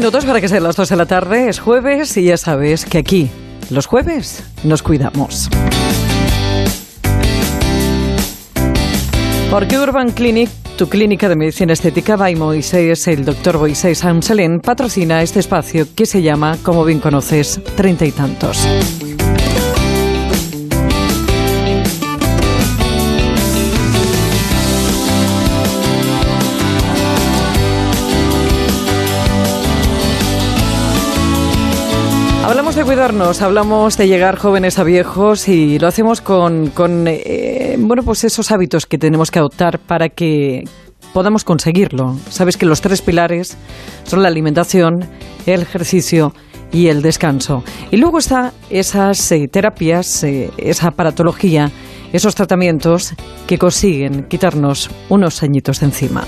minutos para que sean las 2 de la tarde. Es jueves y ya sabes que aquí, los jueves, nos cuidamos. Porque Urban Clinic, tu clínica de medicina estética by Moisés, el doctor Moisés Amselén, patrocina este espacio que se llama, como bien conoces, Treinta y Tantos. De cuidarnos, hablamos de llegar jóvenes a viejos y lo hacemos con, con eh, bueno, pues esos hábitos que tenemos que adoptar para que podamos conseguirlo. Sabes que los tres pilares son la alimentación, el ejercicio y el descanso. Y luego está esas eh, terapias, eh, esa aparatología, esos tratamientos que consiguen quitarnos unos añitos de encima.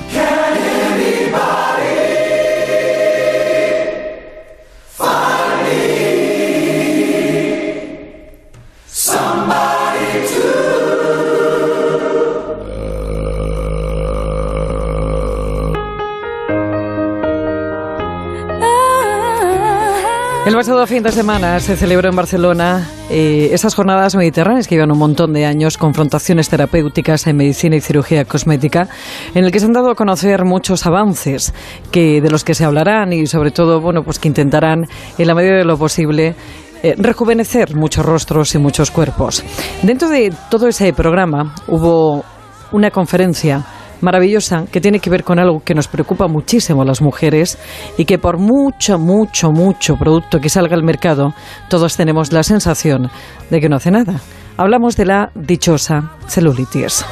El pasado fin de semana se celebró en Barcelona eh, esas jornadas mediterráneas que llevan un montón de años, confrontaciones terapéuticas en medicina y cirugía cosmética, en el que se han dado a conocer muchos avances que, de los que se hablarán y sobre todo, bueno, pues que intentarán en la medida de lo posible eh, rejuvenecer muchos rostros y muchos cuerpos. Dentro de todo ese programa hubo una conferencia maravillosa que tiene que ver con algo que nos preocupa muchísimo a las mujeres y que por mucho, mucho, mucho producto que salga al mercado, todos tenemos la sensación de que no hace nada. Hablamos de la dichosa celulitis.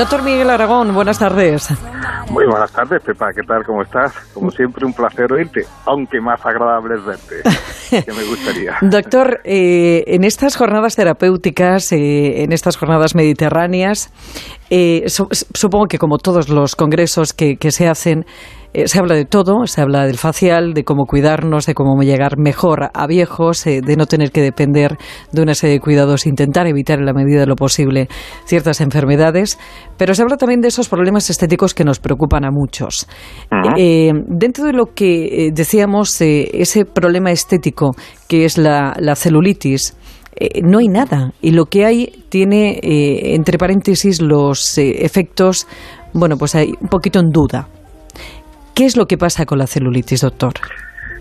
Doctor Miguel Aragón, buenas tardes. Muy buenas tardes, Pepa. ¿Qué tal? ¿Cómo estás? Como siempre, un placer oírte, aunque más agradable es verte, que me gustaría. Doctor, eh, en estas jornadas terapéuticas, eh, en estas jornadas mediterráneas, eh, supongo que como todos los congresos que se hacen, eh, se habla de todo, se habla del facial, de cómo cuidarnos, de cómo llegar mejor a viejos, eh, de no tener que depender de una serie de cuidados, intentar evitar en la medida de lo posible ciertas enfermedades, pero se habla también de esos problemas estéticos que nos preocupan a muchos. Eh, dentro de lo que decíamos, ese problema estético que es la, celulitis, no hay nada. Y lo que hay tiene, entre paréntesis, los efectos, bueno, pues hay un poquito en duda. ¿Qué es lo que pasa con la celulitis, doctor?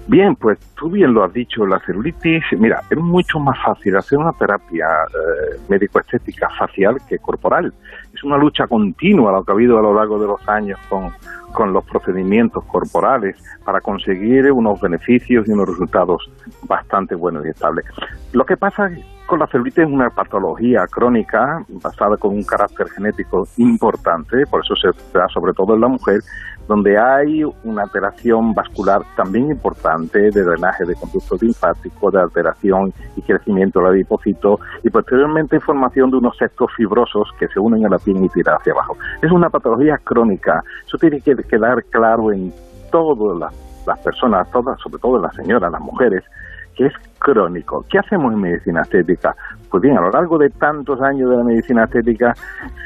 Bien, pues tú bien lo has dicho, la celulitis, mira, es mucho más fácil hacer una terapia eh, médico-estética facial que corporal. Es una lucha continua lo que ha habido a lo largo de los años con, con los procedimientos corporales para conseguir unos beneficios y unos resultados bastante buenos y estables. Lo que pasa con la celulitis es una patología crónica basada con un carácter genético importante, por eso se da sobre todo en la mujer, donde hay una alteración vascular también importante de drenaje de conducto linfático, de alteración y crecimiento del adipocito y posteriormente formación de unos sectos fibrosos que se unen a la piel y tiran hacia abajo. Es una patología crónica, eso tiene que quedar claro en todas las, las personas, todas, sobre todo en las señoras, las mujeres, que es crónico. ¿Qué hacemos en medicina estética? Pues bien, a lo largo de tantos años de la medicina estética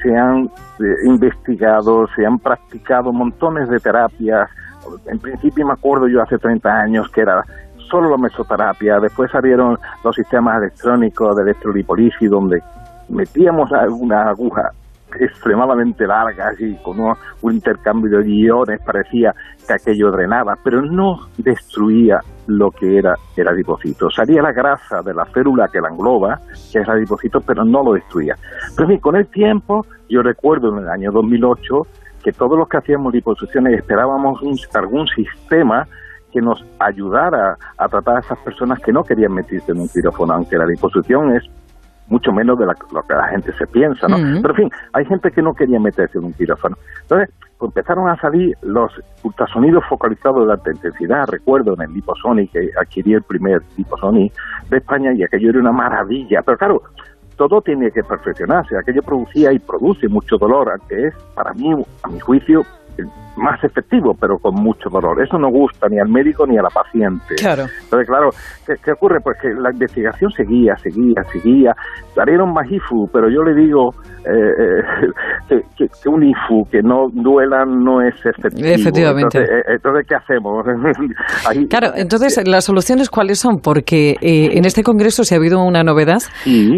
se han eh, investigado, se han practicado montones de terapias. En principio me acuerdo yo hace 30 años que era solo la mesoterapia, después salieron los sistemas electrónicos de electrolipolisis donde metíamos una aguja extremadamente largas y con un, intercambio de iones parecía que aquello drenaba, pero no destruía lo que era el adipocito. Salía la grasa de la célula que la engloba, que es el adipocito, pero no lo destruía. Pero con el tiempo, yo recuerdo en el año 2008 que todos los que hacíamos liposucciones esperábamos un, algún sistema que nos ayudara a tratar a esas personas que no querían meterse en un quirófano, aunque la liposucción es mucho menos de lo que la gente se piensa, ¿no? Pero en fin, hay gente que no quería meterse en un quirófano. Entonces, pues, empezaron a salir los ultrasonidos focalizados de alta intensidad. Recuerdo en el Liposonic, que adquirí el primer Liposonic de España y aquello era una maravilla. Pero claro, todo tiene que perfeccionarse. Aquello producía y produce mucho dolor, aunque es, para mí, a mi juicio, más efectivo, pero con mucho dolor. Eso no gusta ni al médico ni a la paciente. Claro. Entonces, claro, ¿qué, ocurre? Pues que la investigación seguía, seguía, seguía. Salieron más IFU, pero yo le digo eh, eh, que, un IFU que no duela no es efectivo. Efectivamente. Entonces, ¿qué hacemos? claro, entonces, ¿las soluciones cuáles son? Porque en este congreso, si ha habido una novedad,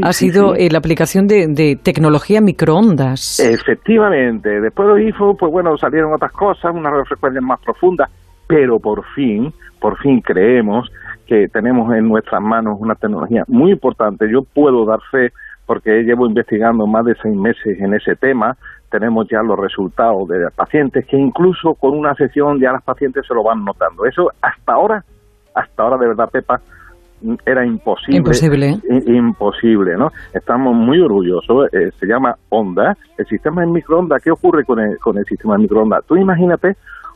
ha sido la aplicación de, de tecnología microondas. Efectivamente. Después de IFU, pues bueno, salieron otras cosas cosas, unas más profundas, pero por fin, por fin creemos que tenemos en nuestras manos una tecnología muy importante. Yo puedo dar fe porque llevo investigando más de seis meses en ese tema. Tenemos ya los resultados de pacientes que incluso con una sesión ya las pacientes se lo van notando. Eso hasta ahora, hasta ahora de verdad, Pepa, era imposible. Imposible. Imposible, ¿no? Estamos muy orgullosos. Eh, se llama Onda. El sistema de microondas, ¿qué ocurre con el, con el sistema de microondas? Tú imagínate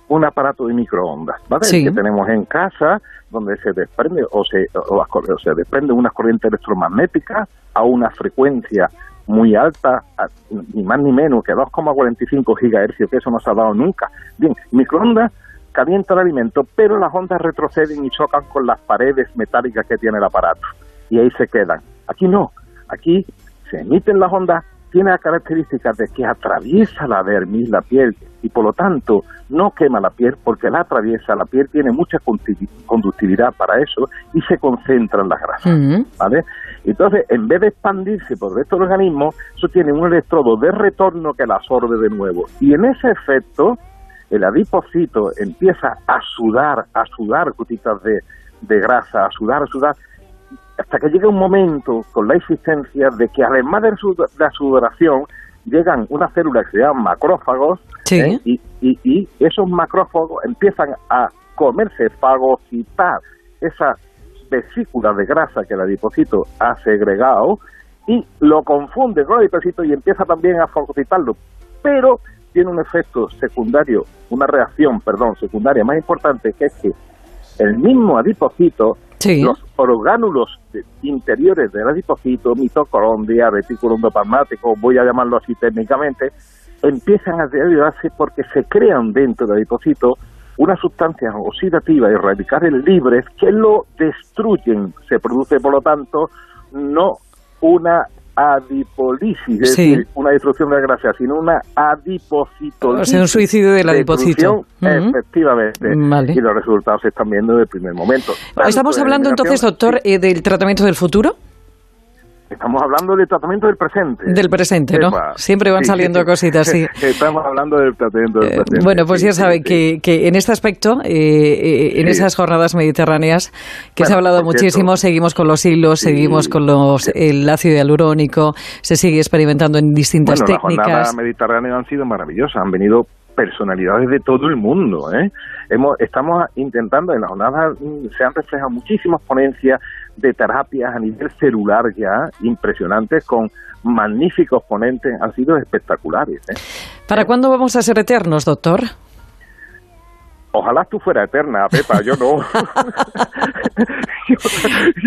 un aparato de microondas, ¿vale? Que tenemos en casa, donde se desprende o se, o, se desprende una corriente electromagnética a una frecuencia muy alta, ni más ni menos que 2,45 gigahercios, que eso no se ha dado nunca. Bien, microondas calienta el alimento, pero las ondas retroceden y chocan con las paredes metálicas que tiene el aparato. Y ahí se quedan. Aquí no. Aquí se emiten las ondas, tiene las características de que atraviesa la dermis, la piel, y por lo tanto no quema la piel porque la atraviesa, la piel tiene mucha conductividad para eso y se concentra en las grasas. ¿vale? Entonces, en vez de expandirse por el resto del organismo, eso tiene un electrodo de retorno que la absorbe de nuevo. Y en ese efecto, el adipocito empieza a sudar, a sudar gotitas de, grasa, a sudar, a sudar, hasta que llega un momento con la existencia de que además de la sudoración, llegan unas células que se llaman macrófagos ¿eh? y, y, esos macrófagos empiezan a comerse, fagocitar esa vesícula de grasa que el adipocito ha segregado y lo confunde con el adipocito y empieza también a fagocitarlo. Pero tiene un efecto secundario, una reacción, perdón, secundaria más importante, que es que el mismo adipocito, los orgánulos interiores del adipocito, mitocondria, retículo endoplasmático, voy a llamarlo así técnicamente, empiezan a deteriorarse porque se crean dentro del adipocito unas sustancias oxidativas y radicales libres que lo destruyen. Se produce, por lo tanto, no una adipólisis, es decir, una destrucción de la grasa, sino una adipocitolisis. O sea, un suicidio del adipocito. Efectivamente. Y los resultados se están viendo desde el primer momento. Estamos hablando entonces, doctor, eh, del tratamiento del futuro. Estamos hablando del tratamiento del presente. Del presente, ¿no? Siempre van saliendo cositas, sí. Estamos hablando del tratamiento del eh, presente. bueno, pues ya saben que, que, en este aspecto, eh, eh, en esas jornadas mediterráneas, que se ha hablado muchísimo, seguimos con los hilos, seguimos con los, el ácido hialurónico, se sigue experimentando en distintas bueno, técnicas. Las jornadas mediterráneas han sido maravillosas, han venido personalidades de todo el mundo. ¿eh? Hemos, estamos intentando, en la jornada mm, se han reflejado muchísimas ponencias de terapias a nivel celular ya impresionantes con magníficos ponentes, han sido espectaculares. ¿eh? ¿Para cuándo vamos a ser eternos, doctor? Ojalá tú fuera eterna, Pepa, yo no.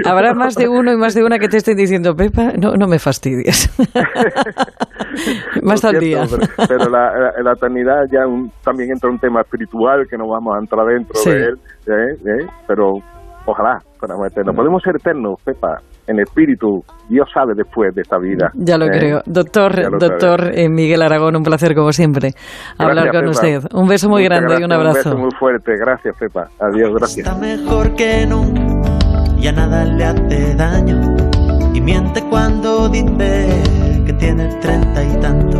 Habrá más de uno y más de una que te estén diciendo, Pepa, no, no me fastidies. más al día. Pero, la, la, eternidad ya también entra un tema espiritual que no vamos a entrar dentro de él, ¿eh? ¿Eh? pero ojalá fuéramos eternos. Podemos ser eternos, Pepa, en espíritu, Dios sabe después de esta vida. Ya lo ¿eh? creo. Doctor, doctor eh, Miguel Aragón, un placer como siempre hablar con usted. Un beso muy grande y un abrazo. Un beso muy fuerte. Gracias, Pepa. Adiós, gracias. Está mejor que nunca, ya nada le hace daño. Y miente cuando dice que tiene treinta y tantos.